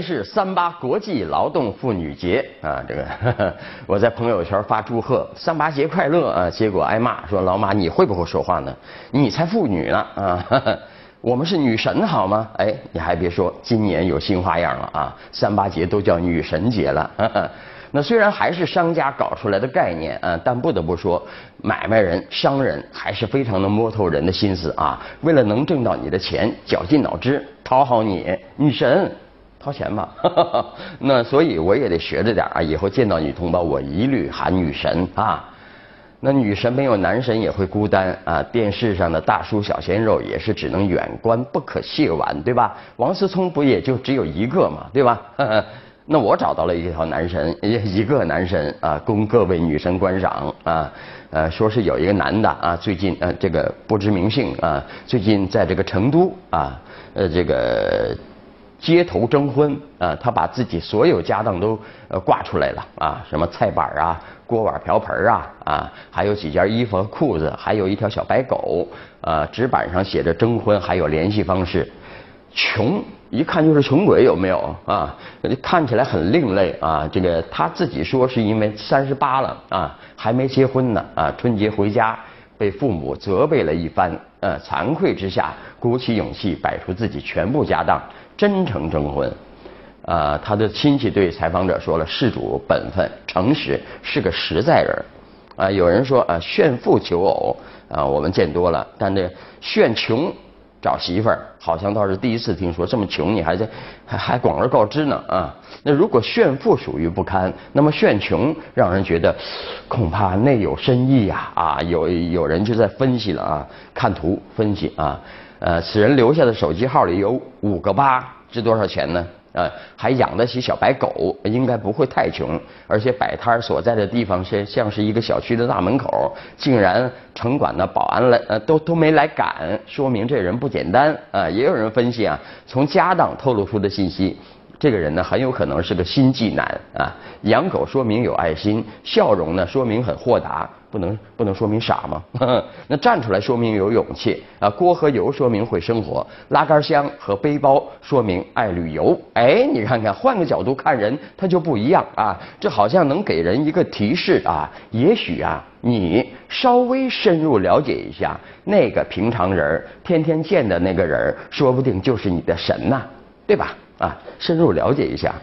是三八国际劳动妇女节啊，这个我在朋友圈发祝贺，三八节快乐啊，结果挨骂说老马你会不会说话呢？你才妇女呢啊！我们是女神好吗？哎，你还别说，今年有新花样了啊，三八节都叫女神节了。那虽然还是商家搞出来的概念啊，但不得不说，买卖人、商人还是非常能摸透人的心思啊。为了能挣到你的钱，绞尽脑汁讨好你，女神，掏钱吧。那所以我也得学着点啊，以后见到女同胞，我一律喊女神啊。那女神没有男神也会孤单啊。电视上的大叔小鲜肉也是只能远观不可亵玩，对吧？王思聪不也就只有一个嘛，对吧？那我找到了一条男神，一一个男神啊，供各位女神观赏啊。呃，说是有一个男的啊，最近呃这个不知名姓啊，最近在这个成都啊，呃这个街头征婚啊，他把自己所有家当都呃挂出来了啊，什么菜板啊、锅碗瓢盆啊啊，还有几件衣服和裤子，还有一条小白狗啊，纸板上写着征婚，还有联系方式。穷一看就是穷鬼，有没有啊？看起来很另类啊。这个他自己说是因为三十八了啊，还没结婚呢啊。春节回家被父母责备了一番，呃，惭愧之下鼓起勇气摆出自己全部家当，真诚征婚。啊，他的亲戚对采访者说了：事主本分、诚实，是个实在人。啊，有人说啊，炫富求偶啊，我们见多了，但这炫穷。找媳妇儿好像倒是第一次听说这么穷你还在还还广而告之呢啊！那如果炫富属于不堪，那么炫穷让人觉得恐怕内有深意呀啊！有有人就在分析了啊，看图分析啊，呃，此人留下的手机号里有五个八，值多少钱呢？呃，还养得起小白狗，应该不会太穷。而且摆摊所在的地方是像是一个小区的大门口，竟然城管的保安来，呃，都都没来赶，说明这人不简单啊。也有人分析啊，从家当透露出的信息。这个人呢，很有可能是个心计男啊。养狗说明有爱心，笑容呢说明很豁达，不能不能说明傻吗？那站出来说明有勇气啊。锅和油说明会生活，拉杆箱和背包说明爱旅游。哎，你看看，换个角度看人，他就不一样啊。这好像能给人一个提示啊。也许啊，你稍微深入了解一下那个平常人，天天见的那个人，说不定就是你的神呐，对吧？啊，深入了解一下。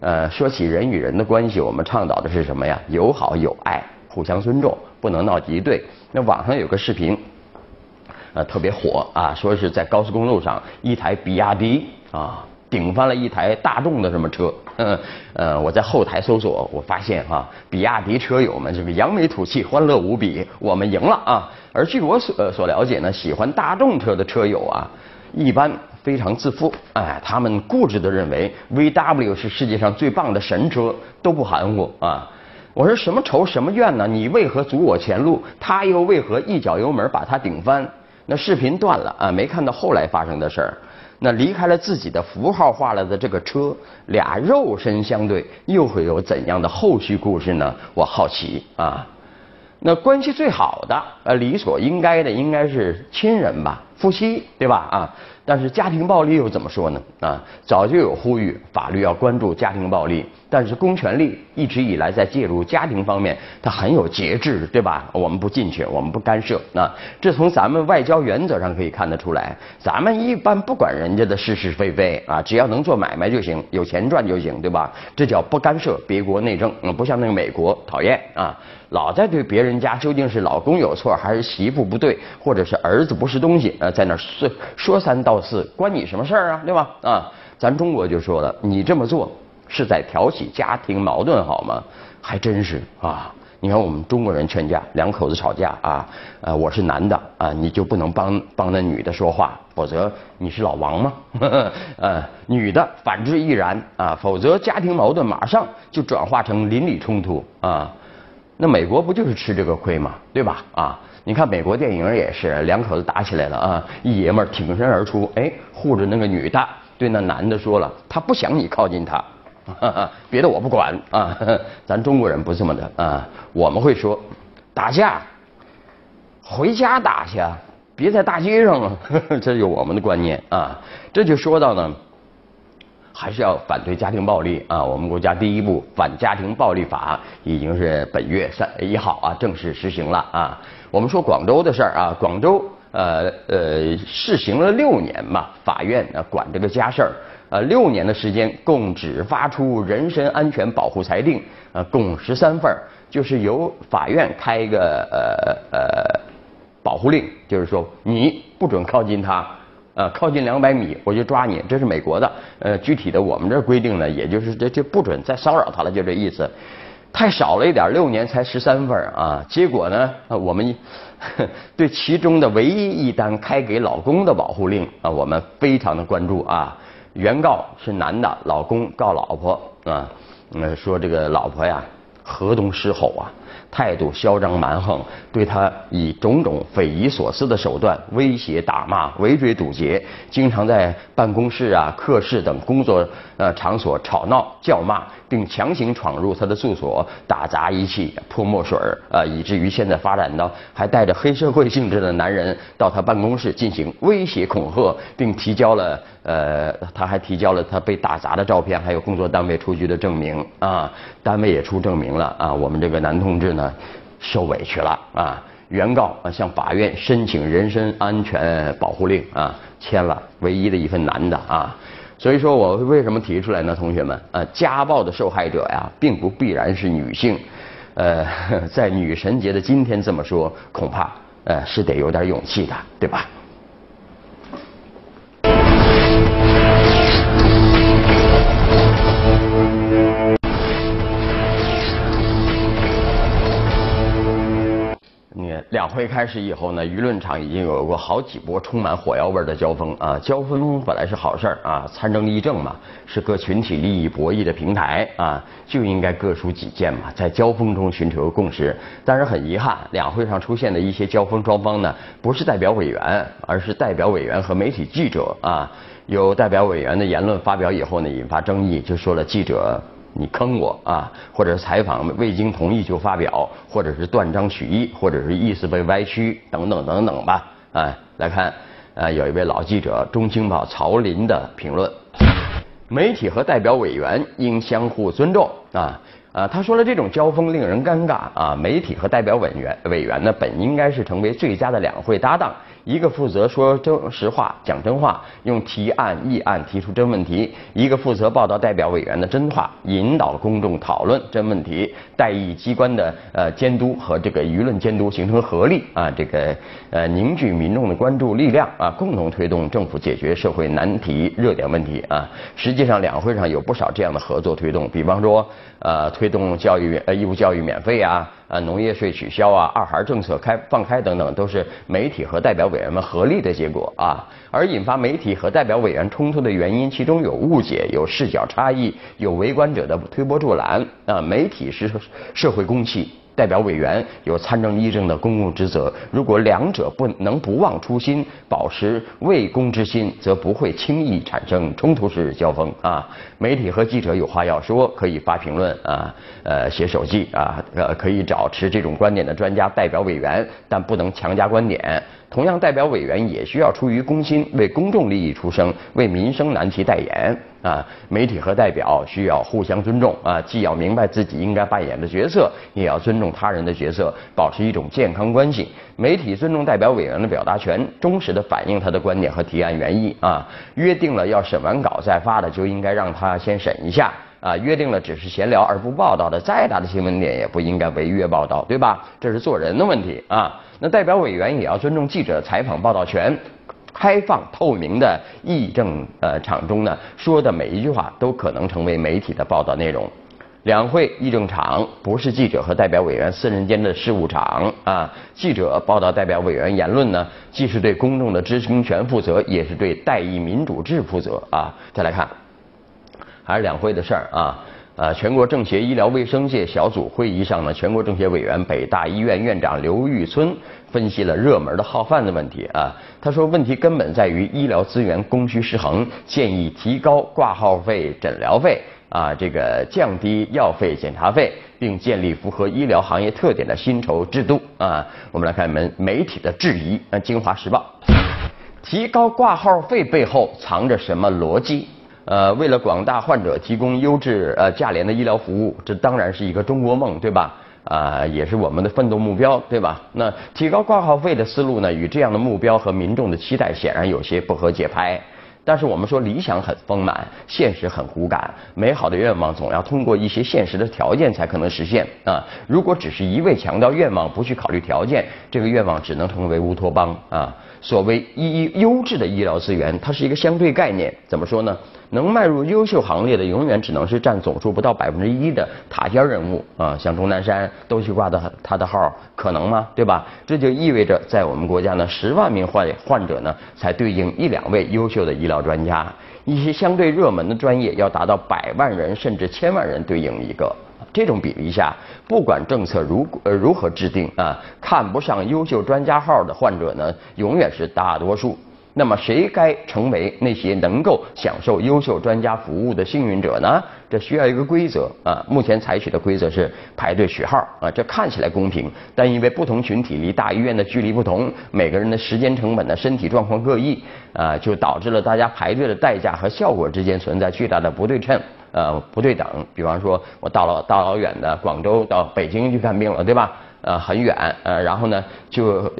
呃，说起人与人的关系，我们倡导的是什么呀？友好、友爱、互相尊重，不能闹敌对。那网上有个视频，呃，特别火啊，说是在高速公路上，一台比亚迪啊，顶翻了一台大众的什么车。呃，我在后台搜索，我发现哈，比亚迪车友们这个扬眉吐气，欢乐无比，我们赢了啊。而据我所所了解呢，喜欢大众车的车友啊，一般。非常自负，哎，他们固执的认为 VW 是世界上最棒的神车，都不含糊啊！我说什么仇什么怨呢？你为何阻我前路？他又为何一脚油门把他顶翻？那视频断了啊，没看到后来发生的事儿。那离开了自己的符号化了的这个车，俩肉身相对，又会有怎样的后续故事呢？我好奇啊！那关系最好的，呃，理所应该的应该是亲人吧，夫妻，对吧？啊。但是家庭暴力又怎么说呢？啊，早就有呼吁，法律要关注家庭暴力。但是公权力一直以来在介入家庭方面，它很有节制，对吧？我们不进去，我们不干涉。啊，这从咱们外交原则上可以看得出来。咱们一般不管人家的是是非非啊，只要能做买卖就行，有钱赚就行，对吧？这叫不干涉别国内政。嗯，不像那个美国讨厌啊，老在对别人家究竟是老公有错还是媳妇不对，或者是儿子不是东西呃，在那说说三道。四关你什么事儿啊？对吧？啊，咱中国就说了，你这么做是在挑起家庭矛盾，好吗？还真是啊！你看我们中国人劝架，两口子吵架啊，呃，我是男的啊，你就不能帮帮那女的说话，否则你是老王吗？呃，女的反之亦然啊，否则家庭矛盾马上就转化成邻里冲突啊。那美国不就是吃这个亏吗？对吧？啊。你看美国电影也是，两口子打起来了啊，一爷们挺身而出，哎，护着那个女的，对那男的说了，他不想你靠近他，别的我不管啊，咱中国人不这么的啊，我们会说，打架回家打去，别在大街上了，这就我们的观念啊，这就说到呢。还是要反对家庭暴力啊。我们国家第一部反家庭暴力法已经是本月三一号啊正式实行了啊。我们说广州的事儿啊，广州呃呃试行了六年嘛，法院啊管这个家事儿。呃，六年的时间，共只发出人身安全保护裁定，呃，共十三份儿就是由法院开一个呃呃保护令，就是说你不准靠近他，呃，靠近两百米我就抓你，这是美国的，呃，具体的我们这规定呢，也就是这这不准再骚扰他了，就这意思，太少了一点，六年才十三份啊，结果呢，我们 对其中的唯一一单开给老公的保护令啊，我们非常的关注啊。原告是男的，老公告老婆啊，那说这个老婆呀河东狮吼啊，态度嚣张蛮横，对他以种种匪夷所思的手段威胁打骂、围追堵截，经常在办公室啊、课室等工作呃场所吵闹叫骂。并强行闯入他的住所，打砸仪器、泼墨水儿，啊，以至于现在发展到还带着黑社会性质的男人到他办公室进行威胁恐吓，并提交了，呃，他还提交了他被打砸的照片，还有工作单位出具的证明，啊，单位也出证明了，啊，我们这个男同志呢，受委屈了，啊，原告啊向法院申请人身安全保护令，啊，签了唯一的一份男的，啊。所以说我为什么提出来呢，同学们？呃，家暴的受害者呀，并不必然是女性。呃，在女神节的今天这么说，恐怕呃是得有点勇气的，对吧？会开始以后呢，舆论场已经有过好几波充满火药味的交锋啊。交锋本来是好事儿啊，参政议政嘛，是各群体利益博弈的平台啊，就应该各抒己见嘛，在交锋中寻求共识。但是很遗憾，两会上出现的一些交锋双方呢，不是代表委员，而是代表委员和媒体记者啊。有代表委员的言论发表以后呢，引发争议，就说了记者。你坑我啊，或者是采访未经同意就发表，或者是断章取义，或者是意思被歪曲，等等等等吧。啊，来看，呃，有一位老记者《中青报》曹林的评论：媒体和代表委员应相互尊重啊。啊，他说了这种交锋令人尴尬啊。媒体和代表委员委员呢，本应该是成为最佳的两会搭档。一个负责说真实话、讲真话，用提案议案提出真问题；一个负责报道代表委员的真话，引导公众讨论真问题。代议机关的呃监督和这个舆论监督形成合力啊，这个呃凝聚民众的关注力量啊，共同推动政府解决社会难题、热点问题啊。实际上，两会上有不少这样的合作推动，比方说呃推动教育呃义务教育免费啊。啊，农业税取消啊，二孩政策开放开等等，都是媒体和代表委员们合力的结果啊。而引发媒体和代表委员冲突的原因，其中有误解，有视角差异，有围观者的推波助澜啊。媒体是社会公器。代表委员有参政议政的公共职责，如果两者不能不忘初心，保持为公之心，则不会轻易产生冲突式交锋啊。媒体和记者有话要说，可以发评论啊，呃，写手记啊，呃，可以找持这种观点的专家代表委员，但不能强加观点。同样，代表委员也需要出于公心，为公众利益出声，为民生难题代言啊。媒体和代表需要互相尊重啊，既要明白自己应该扮演的角色，也要尊重他人的角色，保持一种健康关系。媒体尊重代表委员的表达权，忠实的反映他的观点和提案原意啊。约定了要审完稿再发的，就应该让他先审一下。啊，约定了只是闲聊而不报道的，再大的新闻点也不应该违约报道，对吧？这是做人的问题啊。那代表委员也要尊重记者采访报道权，开放透明的议政呃场中呢，说的每一句话都可能成为媒体的报道内容。两会议政场不是记者和代表委员私人间的事务场啊。记者报道代表委员言论呢，既是对公众的知情权负责，也是对代议民主制负责啊。再来看。还是两会的事儿啊，呃，全国政协医疗卫生界小组会议上呢，全国政协委员、北大医院院长刘玉村分析了热门的号贩子问题啊。他说，问题根本在于医疗资源供需失衡，建议提高挂号费、诊疗费啊，这个降低药费、检查费，并建立符合医疗行业特点的薪酬制度啊。我们来看媒媒体的质疑，《京华时报》提高挂号费背后藏着什么逻辑？呃，为了广大患者提供优质呃价廉的医疗服务，这当然是一个中国梦，对吧？啊，也是我们的奋斗目标，对吧？那提高挂号费的思路呢，与这样的目标和民众的期待显然有些不合节拍。但是我们说理想很丰满，现实很骨感。美好的愿望总要通过一些现实的条件才可能实现啊！如果只是一味强调愿望，不去考虑条件，这个愿望只能成为乌托邦啊！所谓医优质的医疗资源，它是一个相对概念。怎么说呢？能迈入优秀行列的，永远只能是占总数不到百分之一的塔尖人物啊！像钟南山都去挂的他的号，可能吗？对吧？这就意味着，在我们国家呢，十万名患患者呢，才对应一两位优秀的医疗专家；一些相对热门的专业，要达到百万人甚至千万人对应一个。这种比例下，不管政策如呃如何制定啊，看不上优秀专家号的患者呢，永远是大多数。那么谁该成为那些能够享受优秀专家服务的幸运者呢？这需要一个规则啊。目前采取的规则是排队取号啊，这看起来公平，但因为不同群体离大医院的距离不同，每个人的时间成本呢、身体状况各异啊，就导致了大家排队的代价和效果之间存在巨大的不对称呃不对等。比方说，我到了大老远的广州到北京去看病了，对吧？呃，很远呃，然后呢就。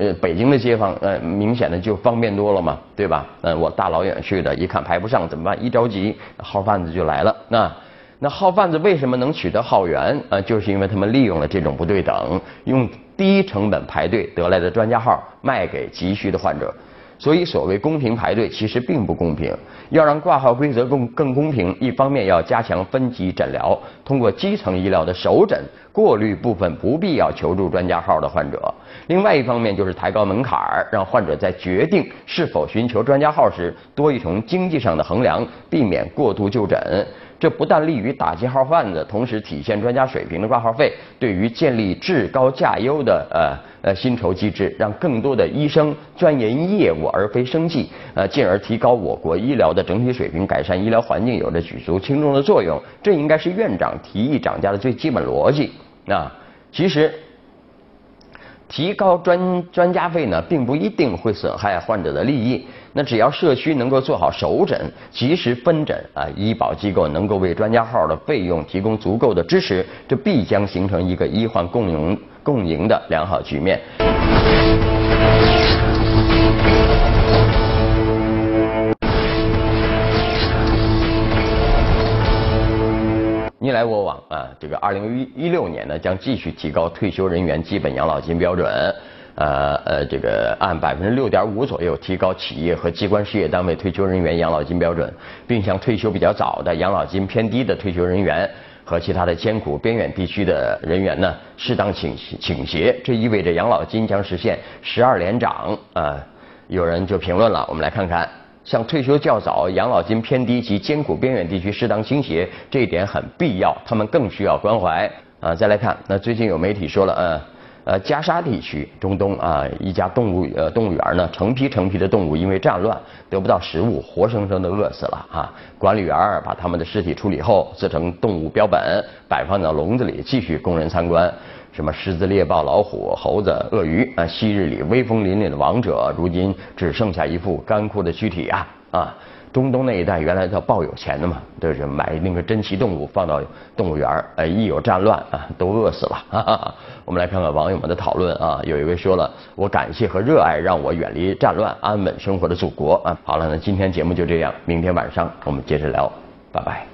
呃，北京的街坊，呃，明显的就方便多了嘛，对吧？嗯，我大老远去的，一看排不上怎么办？一着急，号贩子就来了。那那号贩子为什么能取得号源？呃，就是因为他们利用了这种不对等，用低成本排队得来的专家号卖给急需的患者。所以，所谓公平排队，其实并不公平。要让挂号规则更更公平，一方面要加强分级诊疗，通过基层医疗的首诊过滤部分不必要求助专家号的患者；另外一方面就是抬高门槛儿，让患者在决定是否寻求专家号时多一重经济上的衡量，避免过度就诊。这不但利于打击号贩子，同时体现专家水平的挂号费，对于建立质高价优的呃呃薪酬机制，让更多的医生钻研业务而非生计，呃，进而提高我国医疗的整体水平，改善医疗环境，有着举足轻重的作用。这应该是院长提议涨价的最基本逻辑。啊，其实。提高专专家费呢，并不一定会损害患者的利益。那只要社区能够做好首诊、及时分诊啊，医保机构能够为专家号的费用提供足够的支持，这必将形成一个医患共赢共赢的良好局面。你来我往啊，这个二零一一六年呢，将继续提高退休人员基本养老金标准，呃呃，这个按百分之六点五左右提高企业和机关事业单位退休人员养老金标准，并向退休比较早的养老金偏低的退休人员和其他的艰苦边远地区的人员呢，适当倾斜。这意味着养老金将实现十二连涨啊！有人就评论了，我们来看看。像退休较早、养老金偏低及艰苦边远地区适当倾斜，这一点很必要，他们更需要关怀啊。再来看，那最近有媒体说了，呃呃，加沙地区中东啊，一家动物呃动物园呢，成批成批的动物因为战乱得不到食物，活生生的饿死了啊。管理员把他们的尸体处理后，制成动物标本，摆放到笼子里，继续供人参观。什么狮子、猎豹、老虎、猴子、鳄鱼啊！昔日里威风凛凛的王者，如今只剩下一副干枯的躯体啊！啊，中东那一带原来叫抱有钱的嘛，就是买那个珍奇动物放到动物园儿，一有战乱啊，都饿死了。哈哈我们来看看网友们的讨论啊，有一位说了，我感谢和热爱让我远离战乱、安稳生活的祖国啊。好了，那今天节目就这样，明天晚上我们接着聊，拜拜。